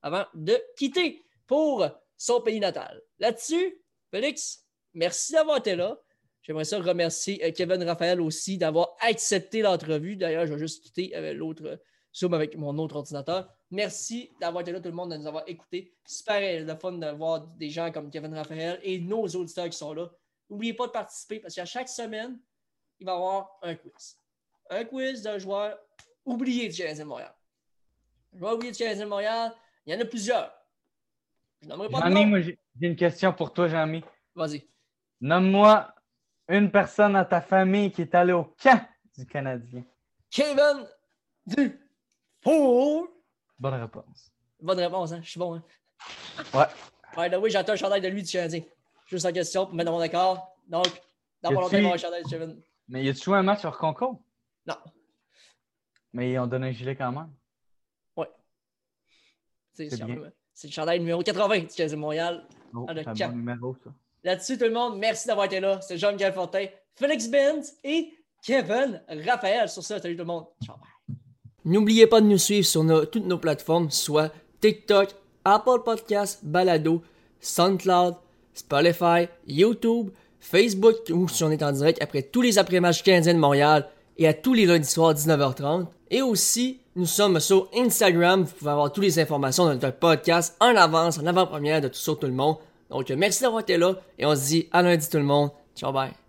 avant de quitter pour son pays natal. Là-dessus, Félix, merci d'avoir été là. J'aimerais ça remercier euh, Kevin Raphaël aussi d'avoir accepté l'entrevue. D'ailleurs, je vais juste quitter euh, l'autre Zoom avec mon autre ordinateur. Merci d'avoir été là, tout le monde, de nous avoir écoutés. Super le fun de voir des gens comme Kevin Raphaël et nos auditeurs qui sont là. N'oubliez pas de participer parce qu'à chaque semaine, il va y avoir un quiz. Un quiz d'un joueur oublié du Canadien de Montréal. Un joueur oublié du Canadien de Montréal, il y en a plusieurs. Je n'aimerais pas Jean-Mi, moi, j'ai une question pour toi, Jean-Mi. Vas-y. Nomme-moi une personne dans ta famille qui est allée au camp du Canadien. Kevin Dufour. Bonne réponse. Bonne réponse, hein? Je suis bon, hein? Ouais. Là, oui, j'attends un chandail de lui du Canadien. Juste en question pour mettre dans mon accord. Donc, dans mon longtemps, il va un chandail de Kevin. Mais y a-tu joué un match sur concours? Non. Mais ils ont donné un gilet quand même. C'est C'est le chandail numéro 80 du de Montréal. Oh, c'est un bon numéro, ça. Là-dessus, tout le monde, merci d'avoir été là. C'est Jean-Michel Fortin, Félix Benz et Kevin, Raphaël. Sur ça, salut tout le monde. Ciao, bye. N'oubliez pas de nous suivre sur toutes nos plateformes, soit TikTok, Apple Podcasts, Balado, SoundCloud, Spotify, YouTube, Facebook, où si on est en direct après tous les après-matchs canadiens de Montréal et à tous les lundis soirs 19h30. Et aussi, nous sommes sur Instagram. Vous pouvez avoir toutes les informations de notre podcast en avance, en avant-première de tout sur tout le monde. Donc, merci d'avoir été là et on se dit à lundi tout le monde. Ciao, bye.